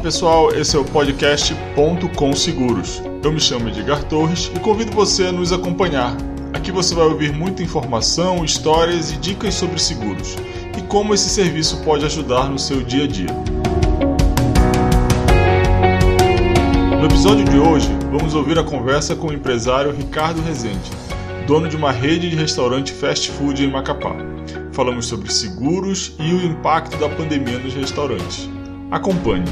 pessoal, esse é o podcast Ponto com Seguros. Eu me chamo Edgar Torres e convido você a nos acompanhar. Aqui você vai ouvir muita informação, histórias e dicas sobre seguros e como esse serviço pode ajudar no seu dia a dia. No episódio de hoje, vamos ouvir a conversa com o empresário Ricardo Rezende, dono de uma rede de restaurante fast food em Macapá. Falamos sobre seguros e o impacto da pandemia nos restaurantes. Acompanhe.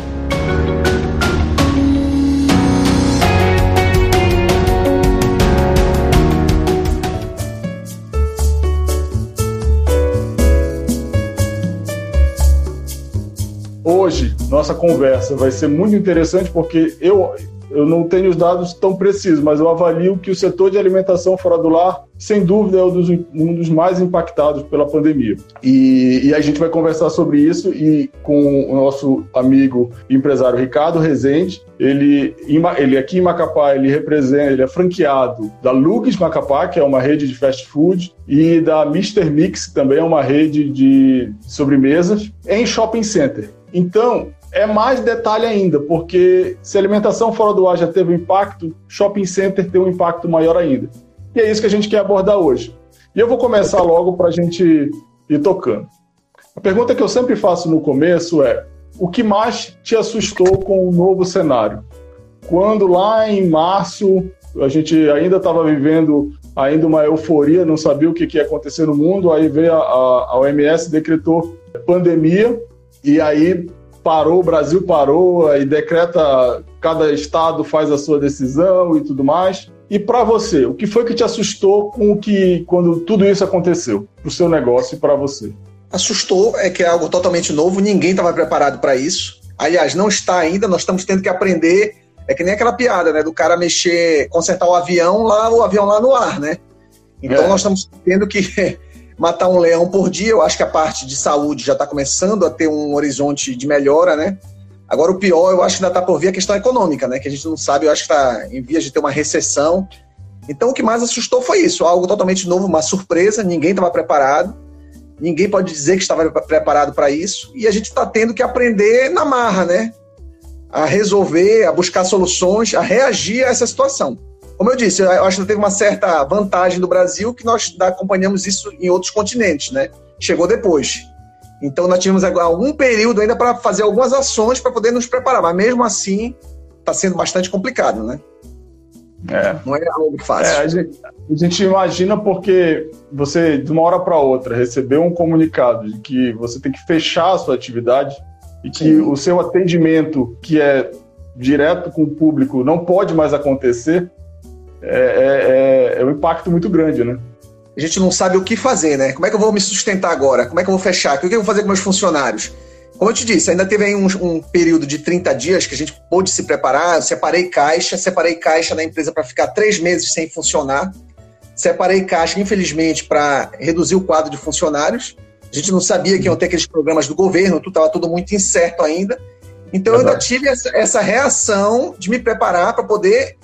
Hoje, nossa conversa vai ser muito interessante porque eu, eu não tenho os dados tão precisos, mas eu avalio que o setor de alimentação fora do lar, sem dúvida, é um dos, um dos mais impactados pela pandemia. E, e, a gente vai conversar sobre isso e com o nosso amigo empresário Ricardo Rezende. Ele, ele aqui em Macapá, ele representa, ele é franqueado da Lugs Macapá, que é uma rede de fast food, e da Mr. Mix, que também é uma rede de sobremesas, em shopping center. Então, é mais detalhe ainda, porque se alimentação fora do ar já teve um impacto, shopping center tem um impacto maior ainda. E é isso que a gente quer abordar hoje. E eu vou começar logo para a gente ir tocando. A pergunta que eu sempre faço no começo é: o que mais te assustou com o novo cenário? Quando lá em março a gente ainda estava vivendo ainda uma euforia, não sabia o que, que ia acontecer no mundo, aí veio a, a, a OMS decretou pandemia e aí parou, o Brasil parou e decreta, cada estado faz a sua decisão e tudo mais. E para você, o que foi que te assustou com o que quando tudo isso aconteceu para o seu negócio e para você? Assustou é que é algo totalmente novo, ninguém estava preparado para isso. Aliás, não está ainda, nós estamos tendo que aprender. É que nem aquela piada, né, do cara mexer, consertar o avião lá, o avião lá no ar, né? Então é. nós estamos tendo que matar um leão por dia. Eu acho que a parte de saúde já está começando a ter um horizonte de melhora, né? Agora, o pior, eu acho que ainda está por vir a questão econômica, né? Que a gente não sabe, eu acho que está em vias de ter uma recessão. Então, o que mais assustou foi isso, algo totalmente novo, uma surpresa, ninguém estava preparado, ninguém pode dizer que estava preparado para isso, e a gente está tendo que aprender na marra, né? A resolver, a buscar soluções, a reagir a essa situação. Como eu disse, eu acho que teve uma certa vantagem do Brasil que nós acompanhamos isso em outros continentes, né? Chegou depois. Então nós tivemos algum período ainda para fazer algumas ações para poder nos preparar, mas mesmo assim está sendo bastante complicado, né? É. Não é algo fácil. É, a, gente, a, gente, imagina porque você, de uma hora para outra, recebeu um comunicado de que você tem que fechar a sua atividade e que Sim. o seu atendimento, que é direto com o público, não pode mais acontecer. É, é, é, é um impacto muito grande, né? A gente não sabe o que fazer, né? Como é que eu vou me sustentar agora? Como é que eu vou fechar? O que eu vou fazer com meus funcionários? Como eu te disse, ainda teve aí um, um, período de 30 dias que a gente pôde se preparar. Eu separei caixa, separei caixa na empresa para ficar três meses sem funcionar. Separei caixa, infelizmente, para reduzir o quadro de funcionários. A gente não sabia que iam ter aqueles programas do governo, tudo estava tudo muito incerto ainda. Então Verdade. eu ainda tive essa, essa reação de me preparar para poder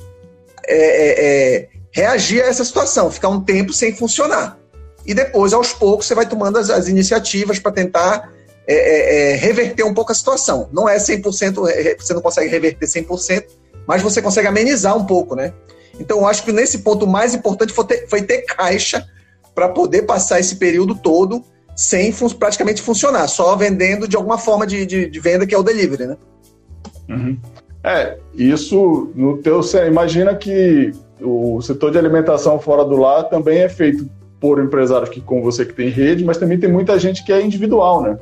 é, é, é, reagir a essa situação, ficar um tempo sem funcionar. E depois, aos poucos, você vai tomando as, as iniciativas para tentar é, é, reverter um pouco a situação. Não é 100%, você não consegue reverter 100%, mas você consegue amenizar um pouco, né? Então, eu acho que nesse ponto o mais importante foi ter, foi ter caixa para poder passar esse período todo sem fun praticamente funcionar, só vendendo de alguma forma de, de, de venda que é o delivery, né? Uhum. É, isso no teu. Imagina que o setor de alimentação fora do lar também é feito por empresários que, como você, que tem rede, mas também tem muita gente que é individual, né?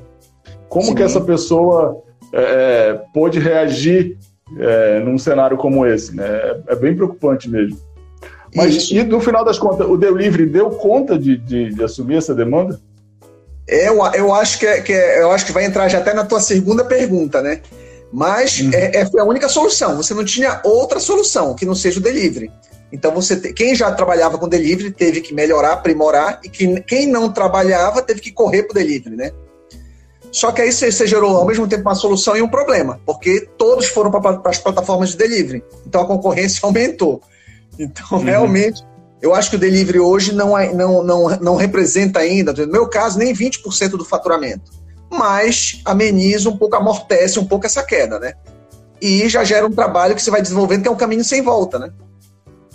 Como Sim. que essa pessoa é, é, pôde reagir é, num cenário como esse, né? É, é bem preocupante mesmo. Mas Isso. e no final das contas, o Delivery deu conta de, de, de assumir essa demanda? Eu, eu, acho que, é, que é, eu acho que vai entrar já até na tua segunda pergunta, né? Mas uhum. é, é, foi a única solução. Você não tinha outra solução que não seja o delivery. Então você te, quem já trabalhava com delivery teve que melhorar, aprimorar e que, quem não trabalhava teve que correr para o delivery, né? Só que aí você, você, gerou ao mesmo tempo uma solução e um problema, porque todos foram para as plataformas de delivery. Então a concorrência aumentou. Então uhum. realmente eu acho que o delivery hoje não, é, não, não, não representa ainda, no meu caso, nem 20% do faturamento mas ameniza um pouco, amortece um pouco essa queda, né? e já gera um trabalho que você vai desenvolvendo que é um caminho sem volta, né?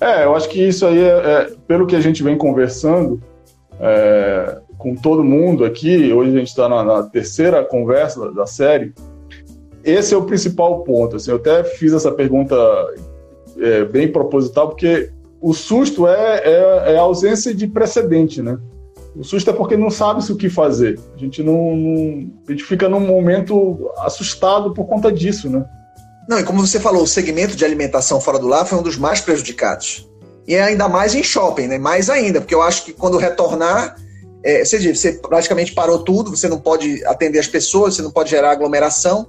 É, eu acho que isso aí, é, é pelo que a gente vem conversando é, com todo mundo aqui, hoje a gente está na, na, terceira conversa da, série, esse é o principal ponto. Assim, eu até fiz essa pergunta é, bem proposital, porque o susto é, é, é, a ausência de precedente, né? O susto é porque não sabe-se o que fazer. A gente não, não, A gente fica num momento assustado por conta disso, né? Não, e como você falou, o segmento de alimentação fora do lar foi um dos mais prejudicados. E é ainda mais em shopping, né? Mais ainda, porque eu acho que quando retornar, é, você, você praticamente parou tudo, você não pode atender as pessoas, você não pode gerar aglomeração.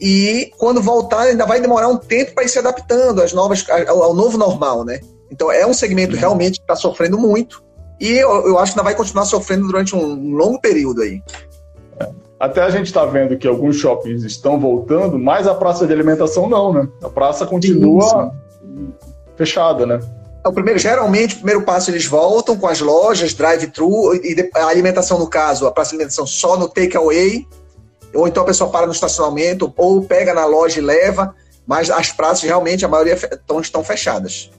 E quando voltar, ainda vai demorar um tempo para ir se adaptando às novas, ao, ao, novo normal, né? Então é um segmento uhum. realmente que está sofrendo muito. E eu, eu, acho que ainda vai continuar sofrendo durante um, longo período aí. Até a gente está vendo que alguns shoppings estão voltando, mas a praça de alimentação não, né? A praça continua sim, fechada, né? É o primeiro, geralmente, o primeiro passo eles voltam com as lojas, drive-thru, e a alimentação, no caso, a praça de alimentação só no takeaway, ou então a pessoa para no estacionamento, ou pega na loja e leva, mas as praças realmente, a maioria estão, estão fechadas.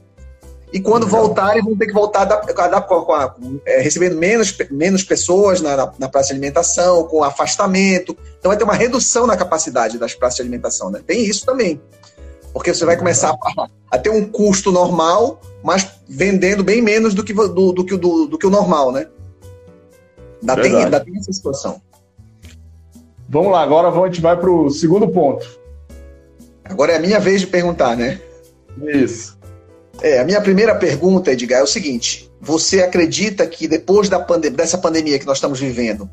E quando Legal. voltarem, vão ter que voltar a, com a, é, recebendo menos, menos pessoas na, na, na, praça de alimentação, com afastamento. Então vai ter uma redução na capacidade das praças de alimentação. Né? Tem isso também. Porque você vai começar a, a ter um custo normal, mas vendendo bem menos do que, do, do, que, do, do que o normal, né? Ainda tem, ainda tem essa situação. Vamos lá, agora a gente vai para o segundo ponto. Agora é a minha vez de perguntar, né? Isso. É, a minha primeira pergunta, Edgar, é o seguinte: você acredita que depois da pande dessa pandemia que nós estamos vivendo,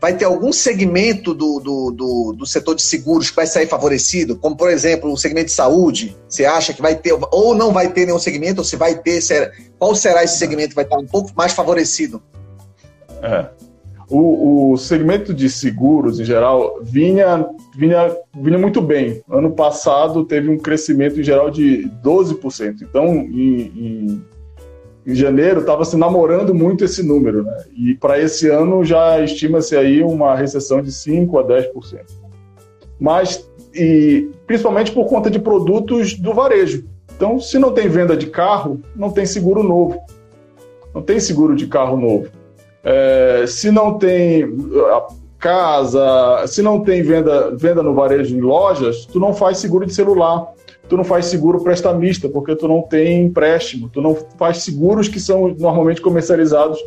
vai ter algum segmento do, do, do, do, setor de seguros que vai sair favorecido? Como, por exemplo, o segmento de saúde? Você acha que vai ter, ou não vai ter nenhum segmento, ou se vai ter, será, qual será esse segmento que vai estar um pouco mais favorecido? É. O, o segmento de seguros, em geral, vinha, vinha, vinha muito bem. Ano passado teve um crescimento, em geral, de 12%. Então, em, em, em janeiro, estava se namorando muito esse número. Né? E para esse ano já estima-se aí uma recessão de 5% a 10%. Mas, e, principalmente por conta de produtos do varejo. Então, se não tem venda de carro, não tem seguro novo. Não tem seguro de carro novo. É, se não tem casa, se não tem venda, venda no varejo em lojas, tu não faz seguro de celular, tu não faz seguro prestamista, porque tu não tem empréstimo, tu não faz seguros que são normalmente comercializados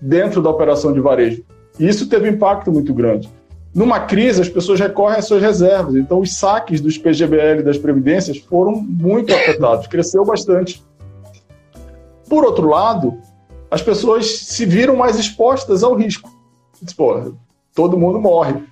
dentro da operação de varejo. E isso teve um impacto muito grande. Numa crise, as pessoas recorrem às suas reservas, então os saques dos PGBL das previdências foram muito afetados, cresceu bastante. Por outro lado, as pessoas se viram mais expostas ao risco. Diz, Pô, todo mundo morre.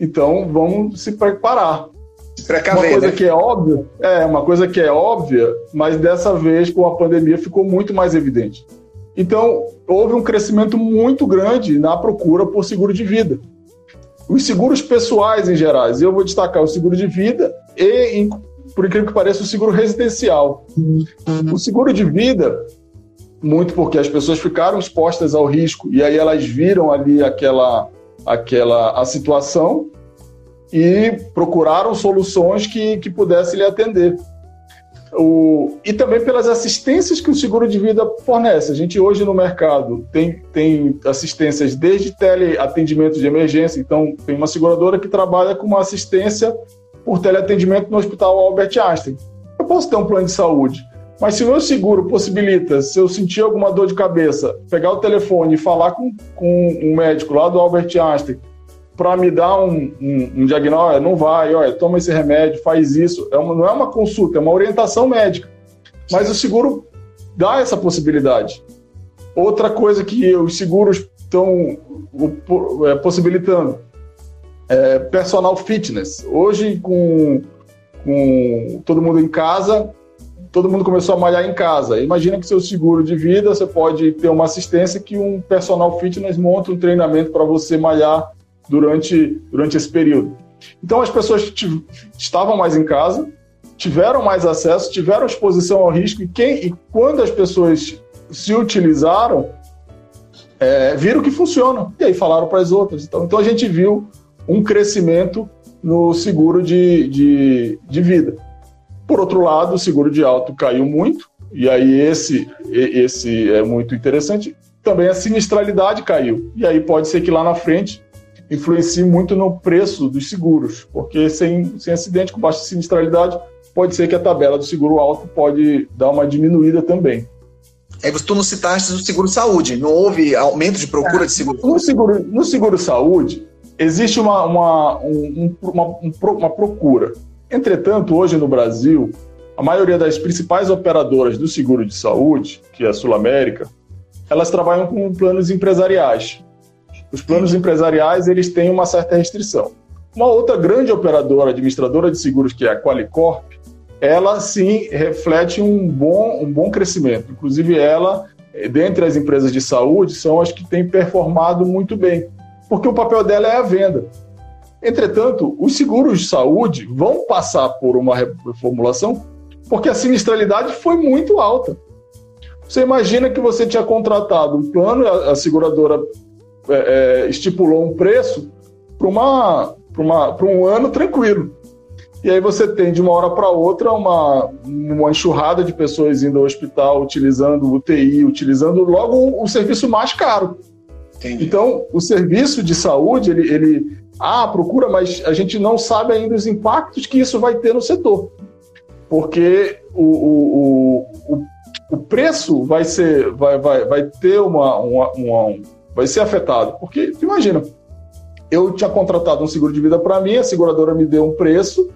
Então vamos se preparar. Se precaver, uma coisa né? que é óbvia, é uma coisa que é óbvia, mas dessa vez com a pandemia ficou muito mais evidente. Então houve um crescimento muito grande na procura por seguro de vida. Os seguros pessoais em gerais, eu vou destacar o seguro de vida e, por incrível que pareça, o seguro residencial. Uhum. O seguro de vida muito porque as pessoas ficaram expostas ao risco e aí elas viram ali aquela, aquela a situação e procuraram soluções que, que pudessem lhe atender. O, e também pelas assistências que o seguro de vida fornece. A gente hoje no mercado tem, tem assistências desde teleatendimento de emergência, então tem uma seguradora que trabalha com uma assistência por teleatendimento no Hospital Albert Einstein. Eu posso ter um plano de saúde, mas se o meu seguro possibilita, se eu sentir alguma dor de cabeça, pegar o telefone e falar com, com um médico lá do Albert Einstein para me dar um, um, um, diagnóstico, não vai, olha, toma esse remédio, faz isso. É uma, não é uma consulta, é uma orientação médica. Mas o seguro dá essa possibilidade. Outra coisa que os seguros estão é, possibilitando é personal fitness. Hoje, com, com todo mundo em casa, todo mundo começou a malhar em casa. Imagina que seu seguro de vida, você pode ter uma assistência que um personal fitness monta um treinamento para você malhar durante, durante esse período. Então as pessoas estavam mais em casa, tiveram mais acesso, tiveram exposição ao risco e, quem, e quando as pessoas se utilizaram, é, viram que funciona. E aí falaram para as outras. Então, então a gente viu um crescimento no seguro de, de, de vida. Por outro lado, o seguro de auto caiu muito, e aí esse, esse é muito interessante. Também a sinistralidade caiu. E aí pode ser que lá na frente influencie muito no preço dos seguros, porque sem, sem acidente com baixa sinistralidade, pode ser que a tabela do seguro alto pode dar uma diminuída também. Aí tu não citaste o seguro saúde, não houve aumento de procura é, de seguro? No seguro, no seguro saúde, existe uma, uma, um, uma, uma procura. Entretanto, hoje no Brasil, a maioria das principais operadoras do seguro de saúde, que é a Sul América, elas trabalham com planos empresariais. Os planos empresariais eles têm uma certa restrição. Uma outra grande operadora administradora de seguros, que é a Qualicorp, ela sim reflete um bom, um bom crescimento. Inclusive, ela, dentre as empresas de saúde, são as que têm performado muito bem, porque o papel dela é a venda. Entretanto, os seguros de saúde vão passar por uma reformulação porque a sinistralidade foi muito alta. Você imagina que você tinha contratado um plano, a, seguradora é, é, estipulou um preço para uma, uma, um ano tranquilo. E aí você tem de uma hora para outra uma, uma enxurrada de pessoas indo ao hospital, utilizando UTI, utilizando logo o, o serviço mais caro. Entendi. Então, o serviço de saúde, ele, ele ah, procura, mas a gente não sabe ainda os impactos que isso vai ter no setor. Porque o, o, o, o preço vai ser, vai, vai, vai ter uma, uma, uma vai ser afetado. Porque, imagina, eu tinha contratado um seguro de vida para mim, a seguradora me deu um preço,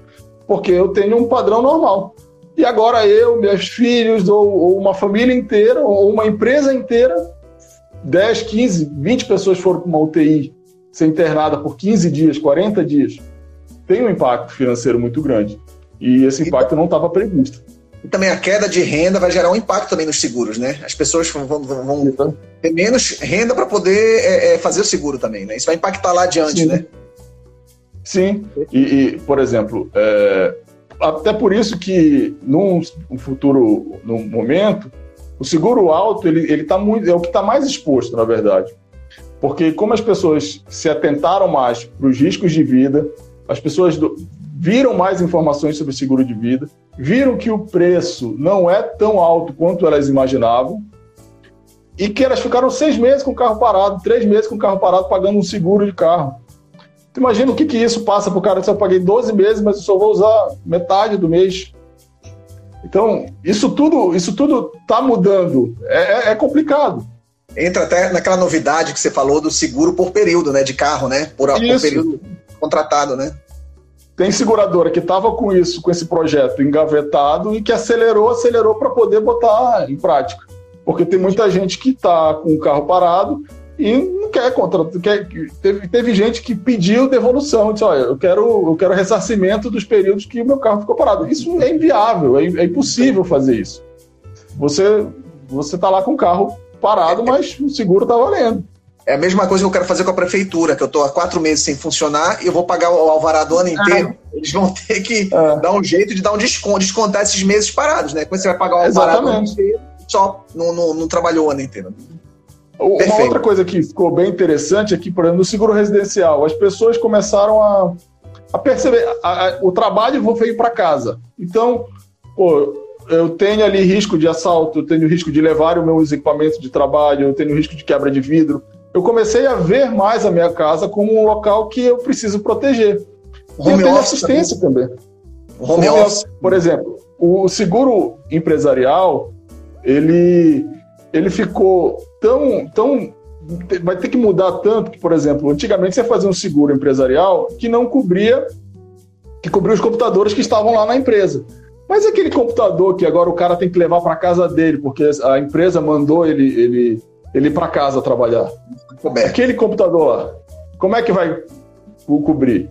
porque eu tenho um padrão normal. E agora eu, meus filhos, ou, ou uma família inteira, ou uma empresa inteira, 10, 15, 20 pessoas foram para uma UTI, ser internada por 15 dias, 40 dias, tem um impacto financeiro muito grande. E esse impacto não estava previsto. E também a queda de renda vai gerar um impacto também nos seguros, né? As pessoas vão, vão ter menos renda para poder é, é, fazer o seguro também, né? Isso vai impactar lá adiante, Sim. né? Sim. E, e por exemplo, é, até por isso que num futuro, num momento, o seguro alto ele, ele tá muito, é o que está mais exposto, na verdade. Porque como as pessoas se atentaram mais para os riscos de vida, as pessoas do, viram mais informações sobre seguro de vida, viram que o preço não é tão alto quanto elas imaginavam e que elas ficaram seis meses com o carro parado, três meses com o carro parado, pagando um seguro de carro. Tu imagina o que, que isso passa para o cara? Eu paguei 12 meses, mas eu só vou usar metade do mês. Então, isso tudo isso tudo está mudando. É, é, é complicado. Entra até naquela novidade que você falou do seguro por período, né? De carro, né? Por, por período contratado, né? Tem seguradora que estava com isso, com esse projeto engavetado e que acelerou, acelerou para poder botar em prática. Porque tem muita gente que está com o carro parado e não quer contratar. Quer, teve, teve gente que pediu devolução, disse: olha, eu quero, eu quero ressarcimento dos períodos que o meu carro ficou parado. Isso é inviável, é, é impossível fazer isso. Você você está lá com o carro parado, mas o seguro está valendo. É a mesma coisa que eu quero fazer com a prefeitura, que eu estou há quatro meses sem funcionar e eu vou pagar o alvará do ano inteiro. Ah. Eles vão ter que ah. dar um jeito de dar um desconto, descontar esses meses parados, né? Como você vai pagar o alvará Exatamente. do ano inteiro, só não, não, não trabalhou o ano inteiro. Uma Perfeito. outra coisa que ficou bem interessante aqui, por exemplo, no seguro residencial, as pessoas começaram a, a perceber a, a, o trabalho vou ir para casa. Então, pô, eu tenho ali risco de assalto, eu tenho risco de levar os meus equipamentos de trabalho, eu tenho risco de quebra de vidro eu comecei a ver mais a minha casa como um local que eu preciso proteger. Home e eu tenho assistência também. também. Home, Home office. Por exemplo, o seguro empresarial, ele, ele ficou tão, tão... Vai ter que mudar tanto que, por exemplo, antigamente você fazia um seguro empresarial que não cobria que cobria os computadores que estavam lá na empresa. Mas aquele computador que agora o cara tem que levar para casa dele, porque a empresa mandou ele, ele ele ir para casa trabalhar. Coberto. Aquele computador lá, como é que vai cobrir?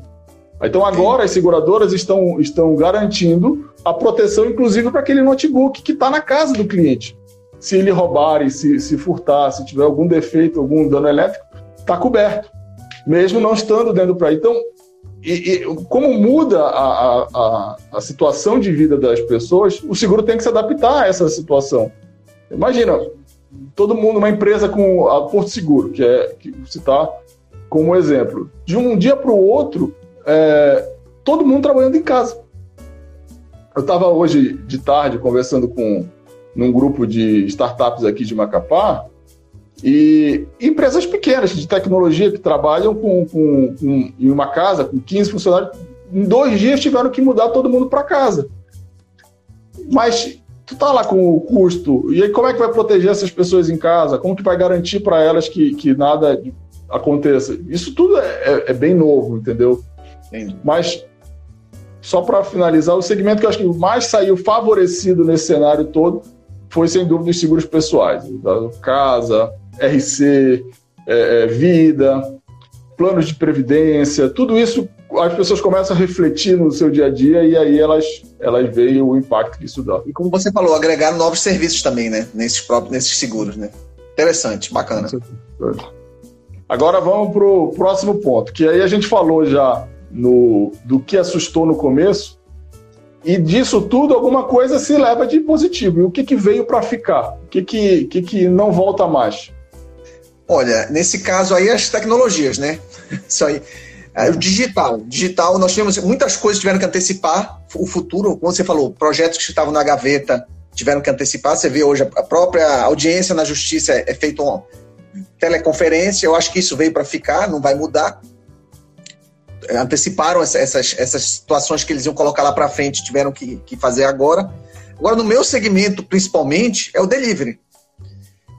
Então agora as seguradoras estão, estão garantindo a proteção, inclusive para aquele notebook que está na casa do cliente. Se ele roubar, se, se furtar, se tiver algum defeito, algum dano elétrico, está coberto, mesmo não estando dentro para. Então, e, e, como muda a, a, a, situação de vida das pessoas, o seguro tem que se adaptar a essa situação. Imagina, todo mundo, uma empresa com a Porto Seguro, que é que citar como exemplo, de um dia para o outro, é, todo mundo trabalhando em casa. Eu estava hoje de tarde conversando com num grupo de startups aqui de Macapá e empresas pequenas de tecnologia que trabalham com, com, com, em uma casa com 15 funcionários, em dois dias tiveram que mudar todo mundo para casa. Mas tu tá lá com o custo, e aí como é que vai proteger essas pessoas em casa? Como que vai garantir para elas que, que nada aconteça? Isso tudo é, é, é bem novo, entendeu? Entendi. Mas só para finalizar, o segmento que eu acho que mais saiu favorecido nesse cenário todo foi, sem dúvida, os seguros pessoais. Casa, RC, é, é, vida, planos de previdência, tudo isso as pessoas começam a refletir no seu dia a dia e aí elas, elas veem o impacto que isso dá. E como você falou, agregar novos serviços também, né? Nesses, próprios, nesses seguros, né? Interessante, bacana. Agora vamos para o próximo ponto, que aí a gente falou já no, do que assustou no começo, e disso tudo alguma coisa se leva de positivo. E o que, que veio para ficar? O que, que, que, que não volta mais? Olha, nesse caso aí as tecnologias, né? Isso aí. É, o digital. Digital, nós tivemos muitas coisas tiveram que antecipar o futuro. Como você falou, projetos que estavam na gaveta tiveram que antecipar. Você vê hoje a própria audiência na justiça é, é feita uma teleconferência. Eu acho que isso veio para ficar, não vai mudar. Anteciparam essas, essas situações que eles iam colocar lá para frente, tiveram que, que fazer agora. Agora, no meu segmento, principalmente, é o delivery.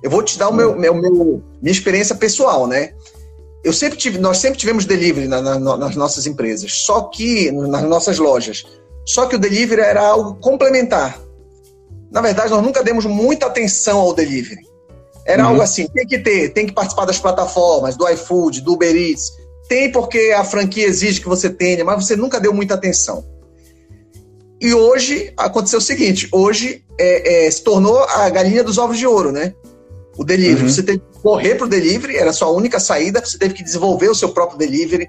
Eu vou te dar o meu, meu, meu, minha experiência pessoal, né? Eu sempre tive, nós sempre tivemos delivery na, na, nas nossas empresas, só que nas nossas lojas. Só que o delivery era algo complementar. Na verdade, nós nunca demos muita atenção ao delivery. Era uhum. algo assim, tem que ter, tem que participar das plataformas, do iFood, do Uber Eats. Tem porque a franquia exige que você tenha, mas você nunca deu muita atenção. E hoje aconteceu o seguinte: hoje é, é, se tornou a galinha dos ovos de ouro, né? o delivery. Uhum. Você teve que correr para o delivery, era a sua única saída, você teve que desenvolver o seu próprio delivery.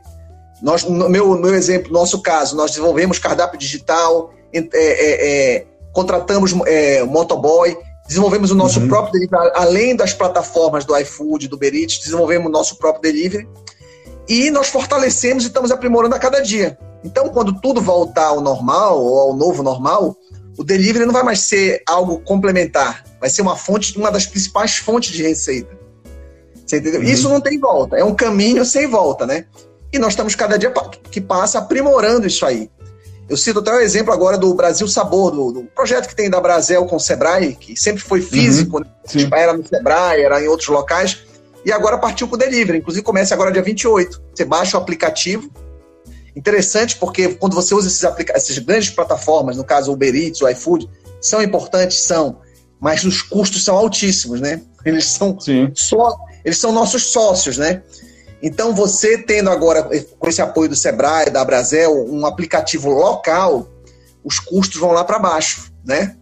Nós, no meu, meu exemplo, nosso caso, nós desenvolvemos cardápio digital, é, é, é, contratamos é, motoboy, desenvolvemos o nosso uhum. próprio delivery, além das plataformas do iFood, do Uber Eats, desenvolvemos o nosso próprio delivery. E nós fortalecemos e estamos aprimorando a cada dia. Então, quando tudo voltar ao normal, ou ao novo normal, o delivery não vai mais ser algo complementar, vai ser uma fonte, uma das principais fontes de receita. Você entendeu? Uhum. Isso não tem volta, é um caminho sem volta, né? E nós estamos cada dia que passa aprimorando isso aí. Eu cito até o exemplo agora do Brasil Sabor, do, do projeto que tem da Brasel com o Sebrae, que sempre foi físico, uhum. né? era no Sebrae, era em outros locais, e agora partiu para o delivery. Inclusive começa agora dia 28. Você baixa o aplicativo, Interessante porque quando você usa esses essas grandes plataformas, no caso o Uber Eats, o iFood, são importantes, são, mas os custos são altíssimos, né? Eles são só, eles são nossos sócios, né? Então você tendo agora com esse apoio do Sebrae, da Brasel, um aplicativo local, os custos vão lá para baixo, né?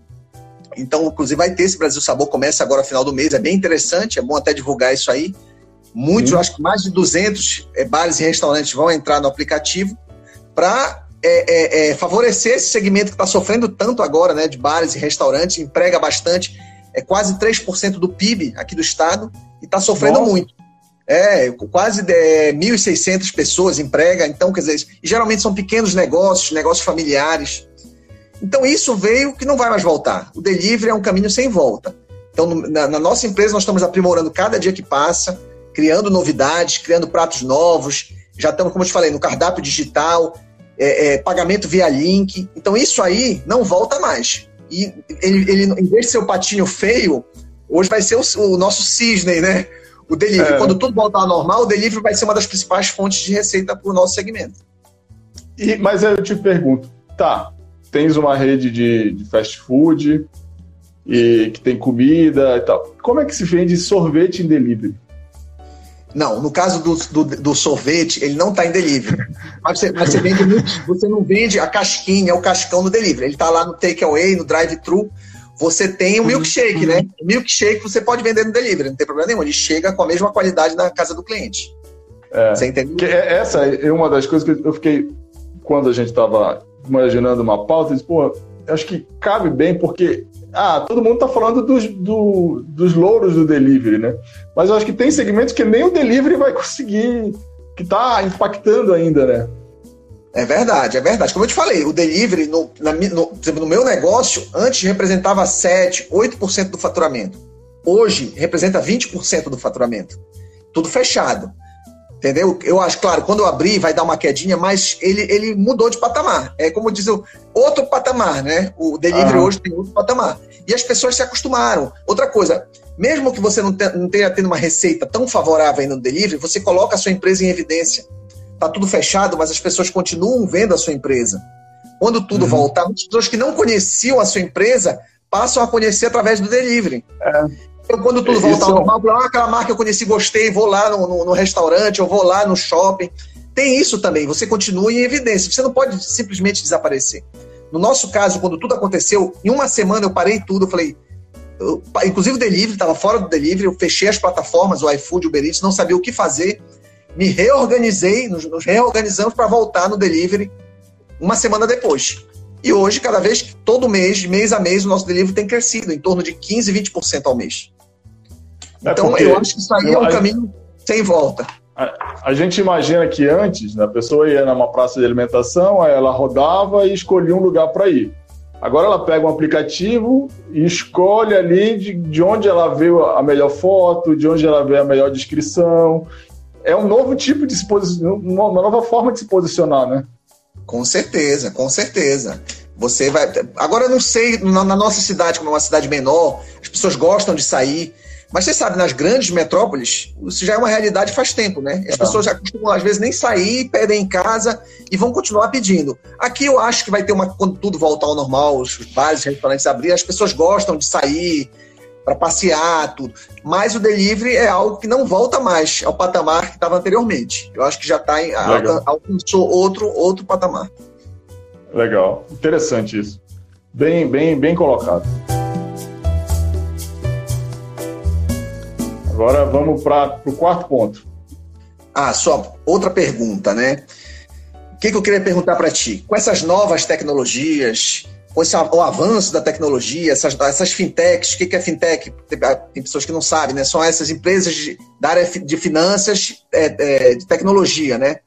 Então, inclusive, vai ter esse Brasil Sabor, começa agora final do mês, é bem interessante, é bom até divulgar isso aí. Muitos, acho que mais de 200 é, bares e restaurantes vão entrar no aplicativo para é, é, é, favorecer esse segmento que está sofrendo tanto agora, né, de bares e restaurantes, emprega bastante, é quase 3% do PIB aqui do estado e está sofrendo Nossa. muito. É, quase é, 1.600 pessoas emprega, então, quer dizer, geralmente são pequenos negócios, negócios familiares. Então, isso veio que não vai mais voltar. O delivery é um caminho sem volta. Então, na, na nossa empresa, nós estamos aprimorando cada dia que passa, criando novidades, criando pratos novos. Já estamos, como eu te falei, no cardápio digital, é, é, pagamento via link. Então, isso aí não volta mais. E ele, ele, em vez de ser o patinho feio, hoje vai ser o, o nosso cisne, né? O delivery. É. Quando tudo voltar ao normal, o delivery vai ser uma das principais fontes de receita para o nosso segmento. E, mas eu te pergunto, tá, tens uma rede de, de fast food e que tem comida e tal. Como é que se vende sorvete em delivery? Não, no caso do, do, do sorvete, ele não está em delivery. Mas você, mas você, vende muito, você não vende a casquinha, o cascão no delivery. Ele está lá no takeaway, no drive-thru. Você tem o milkshake, né? O milkshake você pode vender no delivery, não tem problema nenhum. Ele chega com a mesma qualidade na casa do cliente. É, você entendeu? É, essa é uma das coisas que eu fiquei, quando a gente estava imaginando uma pauta, eu disse, pô, acho que cabe bem, porque ah, todo mundo está falando dos, do, dos louros do delivery, né? Mas eu acho que tem segmentos que nem o delivery vai conseguir, que está impactando ainda, né? É verdade, é verdade. Como eu te falei, o delivery, no, na, no, no meu negócio, antes representava 7, 8% do faturamento. Hoje representa 20% do faturamento. Tudo fechado. Entendeu? Eu acho, claro, quando eu abrir vai dar uma quedinha, mas ele, ele mudou de patamar. É como diz o outro patamar, né? O delivery ah. hoje tem outro patamar. E as pessoas se acostumaram. Outra coisa, mesmo que você não, te, não tenha tendo uma receita tão favorável ainda no delivery, você coloca a sua empresa em evidência. Tá tudo fechado, mas as pessoas continuam vendo a sua empresa. Quando tudo uhum. voltar, muitas pessoas que não conheciam a sua empresa passam a conhecer através do delivery. É. Então, quando tudo voltar ao normal, ah, aquela marca eu conheci, gostei, vou lá no, no, no restaurante, eu vou lá no shopping. Tem isso também, você continua em evidência, você não pode simplesmente desaparecer. No nosso caso, quando tudo aconteceu, em uma semana eu parei tudo, eu falei, eu, inclusive o delivery, estava fora do delivery, eu fechei as plataformas, o iFood, o Uber Eats, não sabia o que fazer, me reorganizei, nos, nos reorganizamos para voltar no delivery uma semana depois. E hoje, cada vez, todo mês, de mês a mês, o nosso delivery tem crescido, em torno de 15, 20% ao mês. É então, eu acho que isso aí é um caminho sem volta. A, a, gente imagina que antes, né, a pessoa ia numa praça de alimentação, aí ela rodava e escolhia um lugar para ir. Agora ela pega um aplicativo e escolhe ali de, de onde ela vê a melhor foto, de onde ela vê a melhor descrição. É um novo tipo de se posicionar, uma nova forma de se posicionar, né? Com certeza, com certeza. Você vai. Agora eu não sei, na, na nossa cidade, como é uma cidade menor, as pessoas gostam de sair. Mas você sabe, nas grandes metrópoles, isso já é uma realidade faz tempo, né? As pessoas já costumam, às vezes, nem sair, pedem em casa e vão continuar pedindo. Aqui eu acho que vai ter uma. Quando tudo voltar ao normal, os bares, os restaurantes abrir, as pessoas gostam de sair para passear, tudo. Mas o delivery é algo que não volta mais ao patamar que estava anteriormente. Eu acho que já está em. alcançou outro, outro patamar. Legal. Interessante isso. Bem, bem, bem colocado. Agora vamos para o quarto ponto. Ah, só outra pergunta, né? O que, que eu queria perguntar para ti? Com essas novas tecnologias, com esse, o avanço da tecnologia, essas, essas fintechs, o que, que é fintech? Tem, ah, pessoas que não sabem, né? São essas empresas de, da área de finanças, é, é, de tecnologia, né?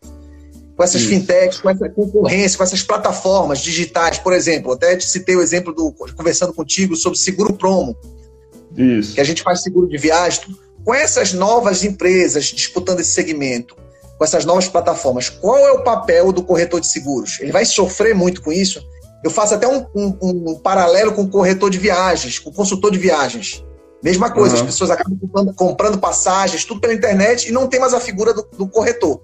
Com essas Isso. fintechs, com essa concorrência, com essas plataformas digitais, por exemplo, até te citei o exemplo do conversando contigo sobre seguro promo. Isso. Que a gente faz seguro de viagem. Com essas novas empresas disputando esse segmento, com essas novas plataformas, qual é o papel do corretor de seguros? Ele vai sofrer muito com isso? Eu faço até um, um, um paralelo com o corretor de viagens, com o consultor de viagens. Mesma coisa, uhum. as pessoas acabam comprando, comprando, passagens, tudo pela internet e não tem mais a figura do, do corretor.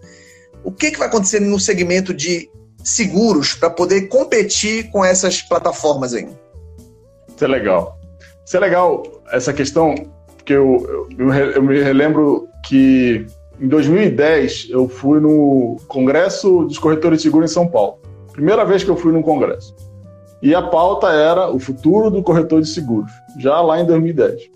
O que, que vai acontecer no segmento de seguros para poder competir com essas plataformas aí? Isso é legal. Isso é legal, essa questão porque eu, eu, eu me relembro que em 2010 eu fui no Congresso dos Corretores de Seguro em São Paulo. Primeira vez que eu fui num congresso. E a pauta era o futuro do corretor de seguros, já lá em 2010.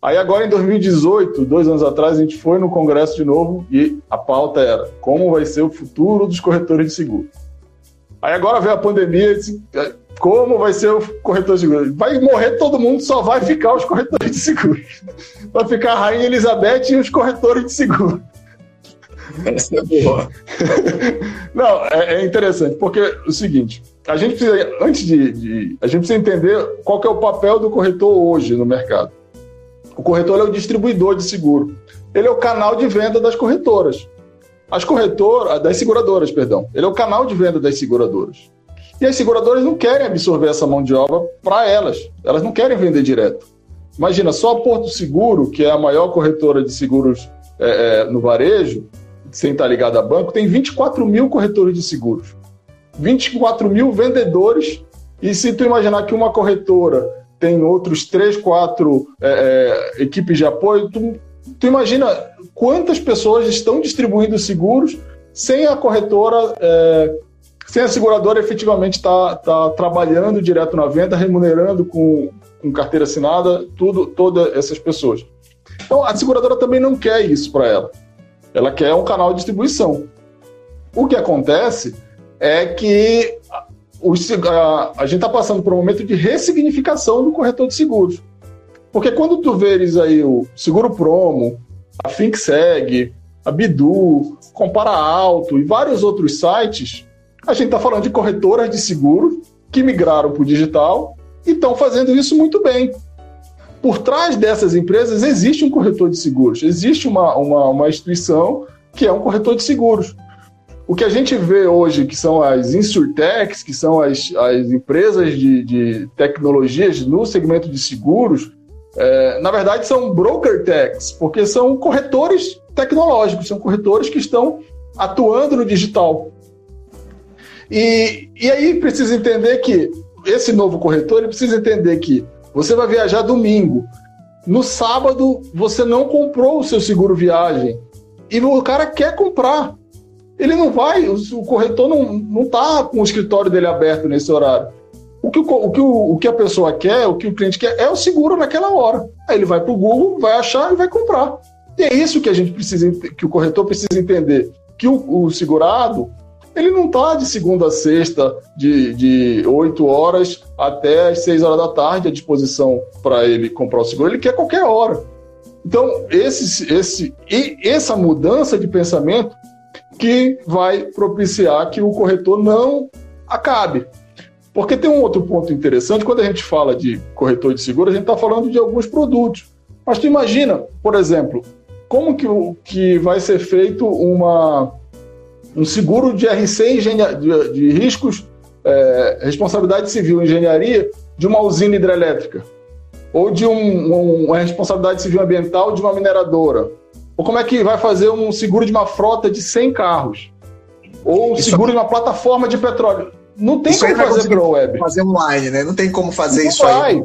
Aí agora em 2018, dois anos atrás, a gente foi no congresso de novo e a pauta era como vai ser o futuro dos corretores de seguros. Aí agora veio a pandemia, como vai ser o corretor de seguros? Vai morrer todo mundo, só vai ficar os corretores de seguros. Vai ficar a Rainha Elizabeth e os corretores de seguros. Essa é boa. Não, é, é, interessante, porque é o seguinte, a gente precisa, antes de, de, A gente precisa entender qual é o papel do corretor hoje no mercado. O corretor é o distribuidor de seguro. Ele é o canal de venda das corretoras. As corretoras, das seguradoras, perdão. Ele é o canal de venda das seguradoras. E as seguradoras não querem absorver essa mão de obra para elas. Elas não querem vender direto. Imagina, só a Porto Seguro, que é a maior corretora de seguros é, é, no varejo, sem estar ligada a banco, tem 24 mil corretores de seguros. 24 mil vendedores. E se tu imaginar que uma corretora tem outros 3, 4 é, é, equipes de apoio, tu, tu imagina quantas pessoas estão distribuindo seguros sem a corretora é, sem a seguradora efetivamente estar tá, tá trabalhando direto na venda, remunerando com, com carteira assinada, tudo, todas essas pessoas. Então, a seguradora também não quer isso para ela. Ela quer um canal de distribuição. O que acontece é que os, a, a, gente está passando por um momento de ressignificação do corretor de seguros. Porque quando tu veres aí o Seguro Promo, a FinSeg, a Bidu, Compara Alto e vários outros sites, A gente está falando de corretoras de seguros que migraram para o digital e estão fazendo isso muito bem. Por trás dessas empresas existe um corretor de seguros, existe uma, uma, uma instituição que é um corretor de seguros. O que a gente vê hoje, que são as insurtechs, que são as, as empresas de, de tecnologias no segmento de seguros, é, na verdade são broker techs, porque são corretores tecnológicos, são corretores que estão atuando no digital. E, e aí precisa entender que esse novo corretor precisa entender que você vai viajar domingo. No sábado, você não comprou o seu seguro viagem. E o cara quer comprar. Ele não vai, o corretor não está com o escritório dele aberto nesse horário. O que, o, o, que o, o que a pessoa quer, o que o cliente quer, é o seguro naquela hora. Aí ele vai para o Google, vai achar e vai comprar. E é isso que a gente precisa, que o corretor precisa entender. Que o, o segurado, ele não está de segunda a sexta, de, de 8 horas até as 6 horas da tarde à disposição para ele comprar o seguro, ele quer qualquer hora. Então, esse, esse, essa mudança de pensamento que vai propiciar que o corretor não acabe. Porque tem um outro ponto interessante, quando a gente fala de corretor de seguro, a gente está falando de alguns produtos. Mas tu imagina, por exemplo, como que, que vai ser feito uma, um seguro de RC de, de riscos, é, responsabilidade civil engenharia de uma usina hidrelétrica, ou de um, um, uma responsabilidade civil ambiental de uma mineradora, ou como é que vai fazer um seguro de uma frota de 100 carros, ou Isso seguro de uma plataforma de petróleo. Não tem isso como fazer pela web. Fazer online, né? Não tem como fazer Não isso vai. aí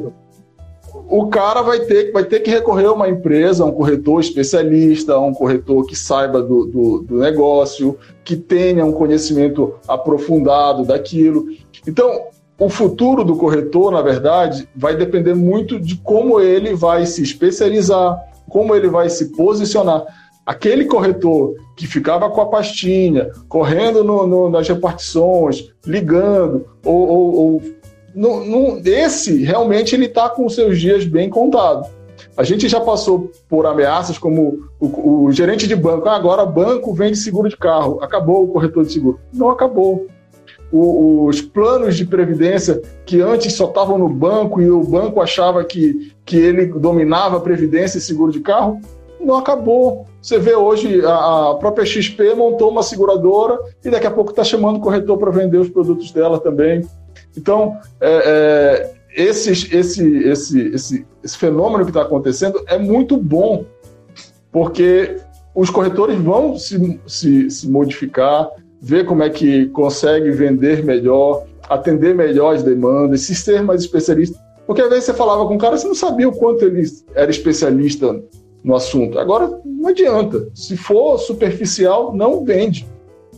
o cara vai ter, vai ter que recorrer a uma empresa, a um corretor especialista, a um corretor que saiba do, do, do, negócio, que tenha um conhecimento aprofundado daquilo. Então, o futuro do corretor, na verdade, vai depender muito de como ele vai se especializar, como ele vai se posicionar. Aquele corretor que ficava com a pastinha, correndo no, no, nas repartições, ligando, ou, ou, ou esse realmente ele está com seus dias bem contados. A gente já passou por ameaças como o, o gerente de banco, ah, agora banco vende seguro de carro, acabou o corretor de seguro. Não acabou. O, os planos de previdência que antes só estavam no banco e o banco achava que, que ele dominava a previdência e seguro de carro, não acabou. Você vê hoje a, a própria XP montou uma seguradora e daqui a pouco está chamando o corretor para vender os produtos dela também. Então, é, é, esse, esse, esse, esse, esse fenômeno que está acontecendo é muito bom, porque os corretores vão se, se, se modificar, ver como é que consegue vender melhor, atender melhor as demandas, se ser mais especialista. Porque às vezes você falava com um cara, você não sabia o quanto ele era especialista no assunto. Agora, não adianta. Se for superficial, não vende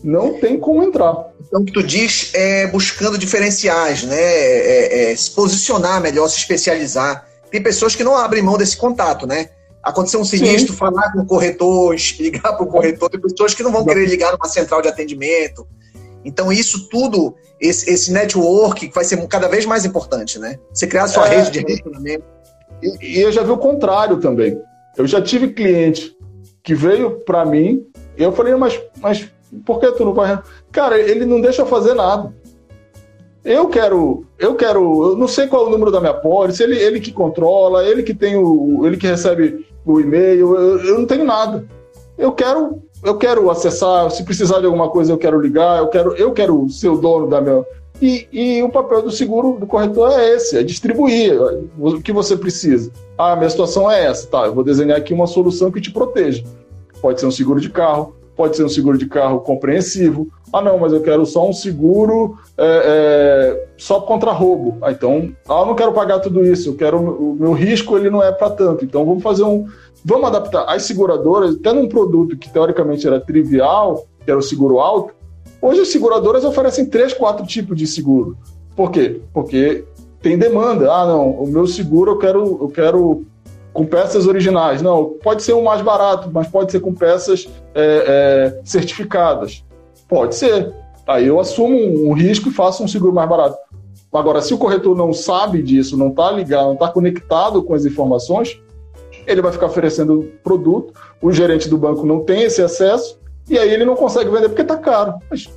não tem como entrar. Então, o que tu diz é buscando diferenciais, né? É, é, se posicionar melhor, se especializar. Tem pessoas que não abrem mão desse contato, né? Aconteceu um sinistro, Sim. falar com o corretor, ligar para o corretor. Tem pessoas que não vão querer ligar numa central de atendimento. Então, isso tudo, esse, esse network vai ser cada vez mais importante, né? Você criar a sua é, rede de relacionamento. E, e eu já vi o contrário também. Eu já tive cliente que veio para mim, e eu falei, mas, mas por que tu não vai? Cara, ele não deixa eu fazer nada. Eu quero, eu quero, eu não sei qual é o número da minha pólice, ele, ele que controla, ele que tem o, ele que recebe o e-mail, eu, eu não tenho nada. Eu quero, eu quero acessar, se precisar de alguma coisa eu quero ligar, eu quero, eu quero ser o dono da minha e, e, o papel do seguro do corretor é esse, é distribuir o que você precisa. Ah, minha situação é essa, tá? Eu vou desenhar aqui uma solução que te proteja. Pode ser um seguro de carro, pode ser um seguro de carro compreensivo. Ah, não, mas eu quero só um seguro é, é, só contra roubo. Ah, então, ah, eu não quero pagar tudo isso, eu quero o meu risco ele não é para tanto. Então, vamos fazer um, vamos adaptar as seguradoras, até num produto que teoricamente era trivial, que era o seguro alto. Hoje as seguradoras oferecem três, quatro tipos de seguro. Por quê? Porque tem demanda. Ah, não, o meu seguro eu quero, eu quero com peças originais. Não, pode ser um mais barato, mas pode ser com peças é, é, certificadas. Pode ser. Aí eu assumo um, risco e faço um seguro mais barato. Agora, se o corretor não sabe disso, não está ligado, não está conectado com as informações, ele vai ficar oferecendo produto, o gerente do banco não tem esse acesso, e aí ele não consegue vender porque está caro. Mas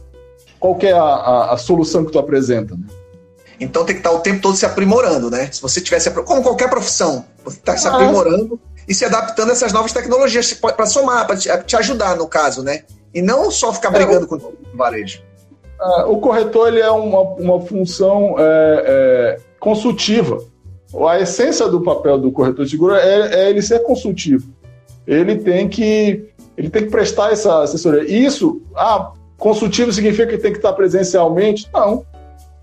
qual é a, a, a, solução que tu apresenta. Né? Então tem que estar o tempo todo se aprimorando, né? Se você tivesse, como qualquer profissão, você está se aprimorando e se adaptando a essas novas tecnologias para somar, para te, te, ajudar no caso, né? E não só ficar é, brigando é, com o varejo. É, o corretor ele é uma, uma função é, é, consultiva. A essência do papel do corretor de seguro é, é, ele ser consultivo. Ele tem que ele tem que prestar essa assessoria. Isso, ah, consultivo significa que tem que estar presencialmente? Não.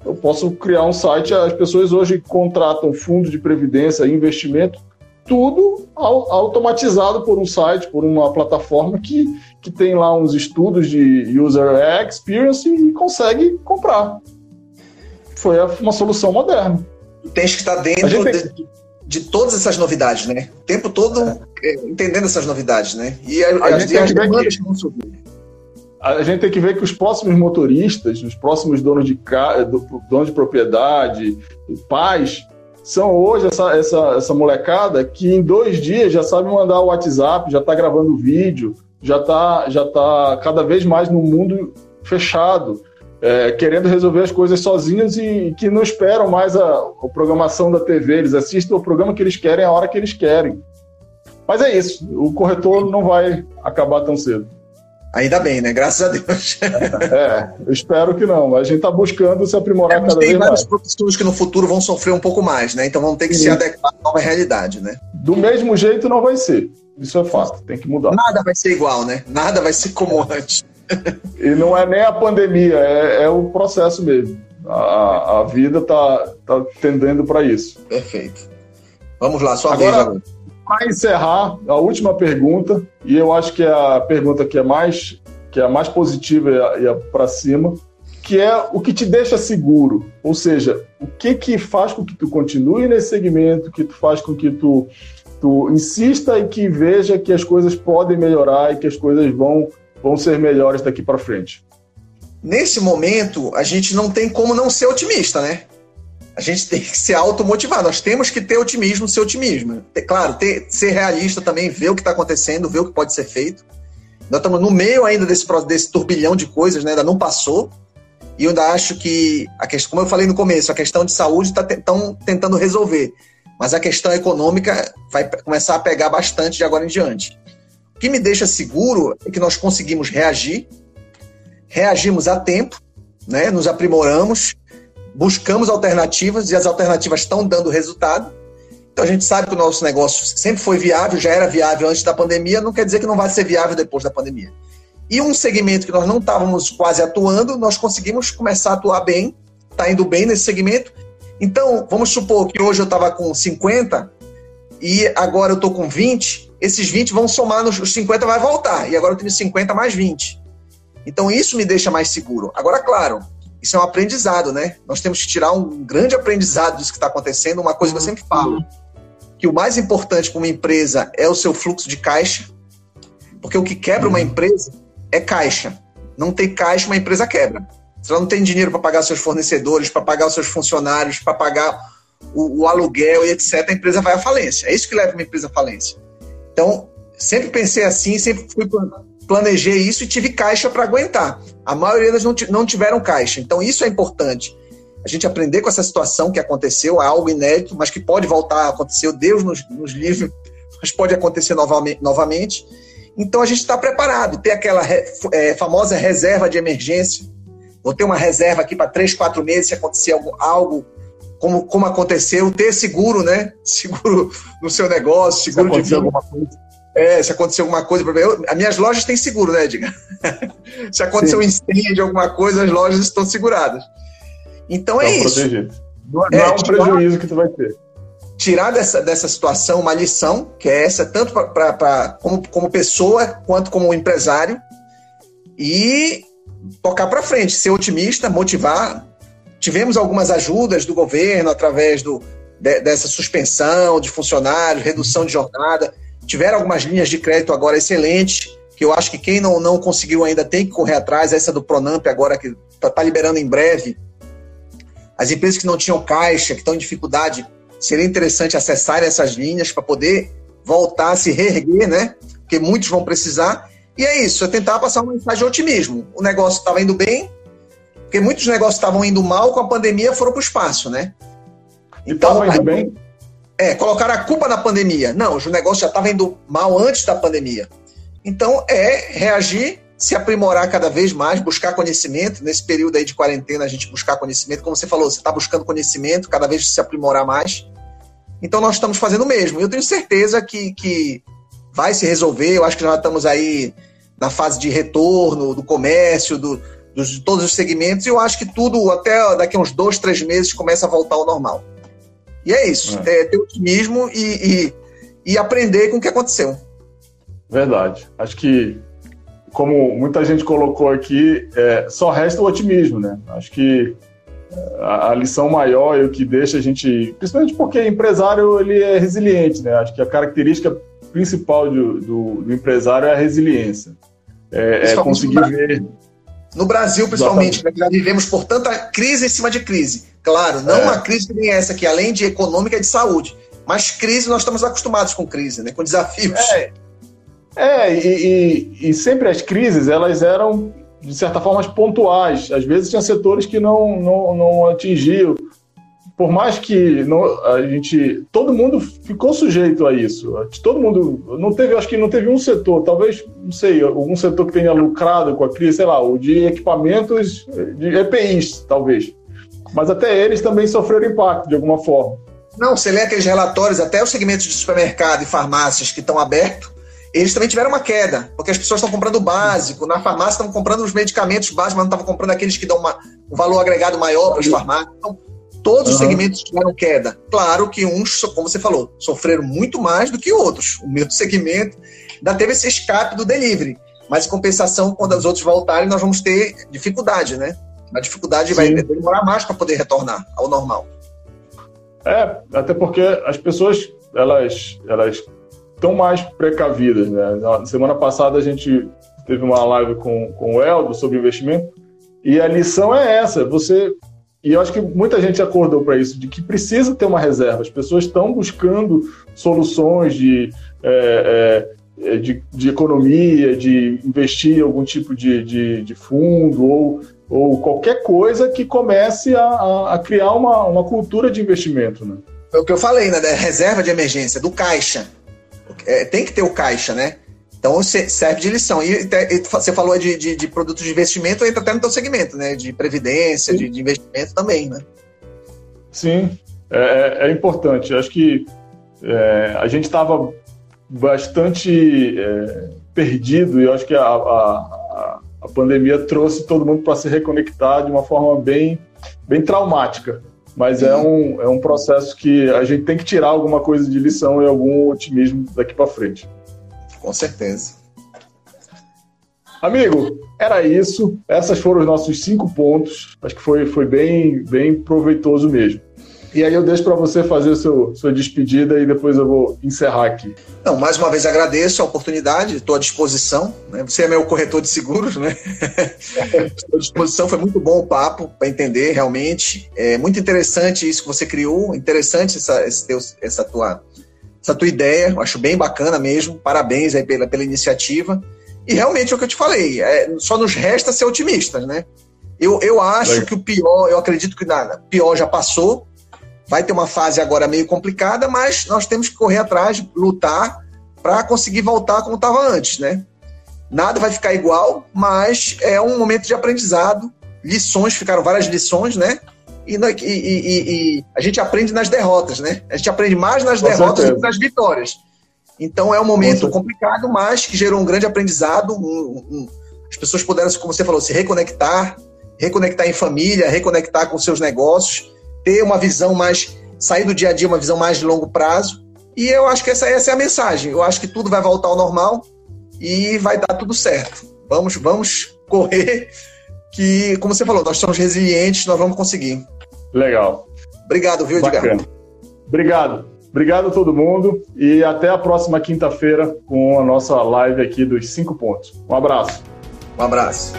Eu posso criar um site, as pessoas hoje contratam fundo de previdência, investimento, tudo automatizado por um site, por uma plataforma que, que tem lá uns estudos de user experience e consegue comprar. Foi uma solução moderna. Tem que estar dentro tem... de, de, todas essas novidades, né? O tempo todo é. entendendo essas novidades, né? E a, a gente as demandas que a gente tem que ver que os próximos motoristas, os próximos donos de, donos de propriedade, pais, são hoje essa, essa, essa molecada que em dois dias já sabe mandar o WhatsApp, já está gravando vídeo, já está já tá cada vez mais no mundo fechado, é, querendo resolver as coisas sozinhos e, que não esperam mais a, a programação da TV, eles assistem o programa que eles querem a hora que eles querem. Mas é isso, o corretor não vai acabar tão cedo. Ainda bem, né? Graças a Deus. É, eu espero que não. A gente está buscando se aprimorar é, cada vez mais. Tem vários professores que no futuro vão sofrer um pouco mais, né? Então vão ter que Sim. se adequar à nova realidade, né? Do mesmo jeito não vai ser. Isso é fato, tem que mudar. Nada vai ser igual, né? Nada vai ser como antes. E não é nem a pandemia, é, é o processo mesmo. A, a vida está tá tendendo para isso. Perfeito. Vamos lá, sua agora, vez agora. Para encerrar, a última pergunta, e eu acho que é a pergunta que é mais, que é a mais positiva e a para cima, que é o que te deixa seguro. Ou seja, o que que faz com que tu continue nesse segmento, que tu faz com que tu, tu insista e que veja que as coisas podem melhorar e que as coisas vão, vão ser melhores daqui para frente. Nesse momento, a gente não tem como não ser otimista, né? A gente tem que ser automotivado. Nós temos que ter otimismo, ser otimismo. Claro, ter, ser realista também, ver o que está acontecendo, ver o que pode ser feito. Nós estamos no meio ainda desse, desse turbilhão de coisas, né? ainda não passou. E eu ainda acho que, a questão, como eu falei no começo, a questão de saúde estão te, tentando resolver. Mas a questão econômica vai começar a pegar bastante de agora em diante. O que me deixa seguro é que nós conseguimos reagir, reagimos a tempo, né? nos aprimoramos, buscamos alternativas e as alternativas estão dando resultado. Então a gente sabe que o nosso negócio sempre foi viável, já era viável antes da pandemia, não quer dizer que não vai ser viável depois da pandemia. E um segmento que nós não estávamos quase atuando, nós conseguimos começar a atuar bem, está indo bem nesse segmento. Então, vamos supor que hoje eu estava com 50 e agora eu estou com 20, esses 20 vão somar nos os 50 vai voltar, e agora eu tenho 50 mais 20. Então isso me deixa mais seguro. Agora, claro, isso é um aprendizado, né? Nós temos que tirar um grande aprendizado disso que está acontecendo. Uma coisa que eu sempre falo, que o mais importante para uma empresa é o seu fluxo de caixa, porque o que quebra uma empresa é caixa. Não tem caixa, uma empresa quebra. Se ela não tem dinheiro para pagar seus fornecedores, para pagar os seus funcionários, para pagar o, o, aluguel e etc., a empresa vai à falência. É isso que leva uma empresa à falência. Então, sempre pensei assim, sempre fui planejei isso e tive caixa para aguentar. A maioria das não, não tiveram caixa. Então, isso é importante. A gente aprender com essa situação que aconteceu, é algo inédito, mas que pode voltar a acontecer. Deus nos, nos livre, mas pode acontecer novamente. novamente. Então, a gente está preparado. Ter aquela é, famosa reserva de emergência. Vou ter uma reserva aqui para três, quatro meses se acontecer algo, algo como, como aconteceu. Ter seguro, né? Seguro no seu negócio, seguro de alguma coisa é, se acontecer alguma coisa, eu, as minhas lojas têm seguro, né, Edgar? se acontecer Sim. um incêndio, alguma coisa, as lojas estão seguradas. Então é isso. Não, é, é um tirar, prejuízo que tu vai ter. Tirar dessa, dessa situação uma lição, que é essa, tanto pra, pra, como, como pessoa quanto como empresário, e tocar para frente, ser otimista, motivar. Tivemos algumas ajudas do governo através do, de, dessa suspensão de funcionários, redução de jornada Tiveram algumas linhas de crédito agora excelentes, que eu acho que quem não, não conseguiu ainda tem que correr atrás. Essa do Pronamp agora, que está tá liberando em breve. As empresas que não tinham caixa, que estão em dificuldade, seria interessante acessar essas linhas para poder voltar a se reerguer, né? Porque muitos vão precisar. E é isso, é tentar passar uma mensagem de otimismo. O negócio estava indo bem, Porque muitos negócios estavam indo mal com a pandemia foram para o espaço, né? Então, indo bem? É, colocaram a culpa na pandemia. Não, o negócio já estava indo mal antes da pandemia. Então, é reagir, se aprimorar cada vez mais, buscar conhecimento. Nesse período aí de quarentena, a gente buscar conhecimento. Como você falou, você está buscando conhecimento, cada vez se aprimorar mais. Então, nós estamos fazendo o mesmo. Eu tenho certeza que, que vai se resolver. Eu acho que já estamos aí na fase de retorno do comércio, do, dos, de todos os segmentos, e eu acho que tudo, até daqui a uns dois, três meses, começa a voltar ao normal. E é isso, é. É, ter otimismo e, e, e aprender com o que aconteceu. Verdade. Acho que, como muita gente colocou aqui, é, só resta o otimismo, né? Acho que a, a, lição maior e o que deixa a gente, principalmente porque empresário ele é resiliente, né? Acho que a característica principal do, do, do empresário é a resiliência. É, é conseguir ver no Brasil, principalmente, né, já vivemos por tanta crise em cima de crise. Claro, não é. uma crise que nem essa, que além de econômica, é de saúde. Mas crise, nós estamos acostumados com crise, né? com desafios. É, é e, e, e sempre as crises, elas eram, de certa forma, pontuais. Às vezes tinha setores que não, não, não atingiam por mais que não, a gente, todo mundo ficou sujeito a isso. Todo mundo não teve, acho que não teve um setor, talvez, não sei, algum setor que tenha lucrado com a crise, sei lá, o de equipamentos, de EPIs, talvez. Mas até eles também sofreram impacto de alguma forma. Não, você lê aqueles relatórios, até os segmentos de supermercado e farmácias que estão abertos, eles também tiveram uma queda, porque as pessoas estão comprando o básico, na farmácia estão comprando os medicamentos básicos, mas não estavam comprando aqueles que dão uma, um valor agregado maior para as farmácias. Então, Todos uhum. os segmentos tiveram queda. Claro que uns, como você falou, sofreram muito mais do que outros. O meu segmento ainda teve esse escape do delivery. Mas, em compensação, quando os outros voltarem, nós vamos ter dificuldade, né? A dificuldade Sim. vai demorar mais para poder retornar ao normal. É, até porque as pessoas, elas, elas estão mais precavidas, né? Na semana passada a gente teve uma live com, com o Eldo sobre investimento e a lição é essa, você e eu acho que muita gente acordou para isso, de que precisa ter uma reserva. As pessoas estão buscando soluções de, é, é, de, de, economia, de investir em algum tipo de, de, de fundo ou, ou qualquer coisa que comece a, a, criar uma, uma cultura de investimento. Né? É o que eu falei, né? Da reserva de emergência, do caixa. É, tem que ter o caixa, né? Então serve de lição. E, você falou de, de, de produtos de investimento, entra até no teu segmento, né? De previdência, de, de, investimento também, né? Sim, é, é, é importante. Acho que é, a gente estava bastante é, perdido e eu acho que a, a, a pandemia trouxe todo mundo para se reconectar de uma forma bem, bem traumática. Mas é um, é um processo que a gente tem que tirar alguma coisa de lição e algum otimismo daqui para frente. Com certeza. Amigo, era isso. Essas foram os nossos cinco pontos. Acho que foi, foi bem, bem proveitoso mesmo. E aí eu deixo para você fazer a seu, sua despedida e depois eu vou encerrar aqui. Não, mais uma vez agradeço a oportunidade, estou à disposição. Né? Você é meu corretor de seguros, né? estou à disposição, foi muito bom o papo para entender realmente. É muito interessante isso que você criou, interessante essa, essa tua essa tua ideia, acho bem bacana mesmo. Parabéns aí pela, pela iniciativa. E realmente é o que eu te falei, é, só nos resta ser otimistas, né? Eu, eu acho que o pior, eu acredito que nada, pior já passou, vai ter uma fase agora meio complicada, mas nós temos que correr atrás, lutar para conseguir voltar como estava antes, né? Nada vai ficar igual, mas é um momento de aprendizado, lições, ficaram várias lições, né? E, e, e, e, a gente aprende nas derrotas, né? A gente aprende mais nas Com derrotas certeza. do que nas vitórias. Então é um momento complicado, mas que gerou um grande aprendizado. Um, um, as pessoas puderam, como você falou, se reconectar, reconectar em família, reconectar com seus negócios, ter uma visão mais, sair do dia a dia, uma visão mais de longo prazo. E eu acho que essa, essa é a mensagem. Eu acho que tudo vai voltar ao normal e vai dar tudo certo. Vamos, vamos correr que, como você falou, nós somos resilientes, nós vamos conseguir. Legal. Obrigado, viu, Edgar? Bacana. Obrigado. Obrigado a todo mundo e até a próxima quinta-feira com a nossa live aqui dos cinco pontos. Um abraço. Um abraço.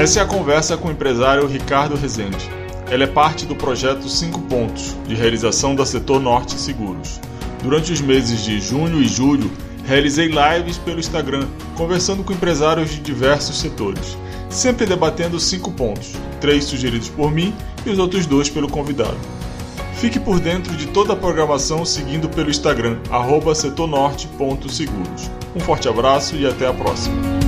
Essa é a conversa com o empresário Ricardo Rezende. Ela é parte do projeto Cinco Pontos, de realização da Setor Norte Seguros Durante os meses de junho e julho, realizei lives pelo Instagram, conversando com empresários de diversos setores, sempre debatendo cinco pontos, três sugeridos por mim e os outros dois pelo convidado. Fique por dentro de toda a programação seguindo pelo Instagram, setornorte.seguros. Um forte abraço e até a próxima.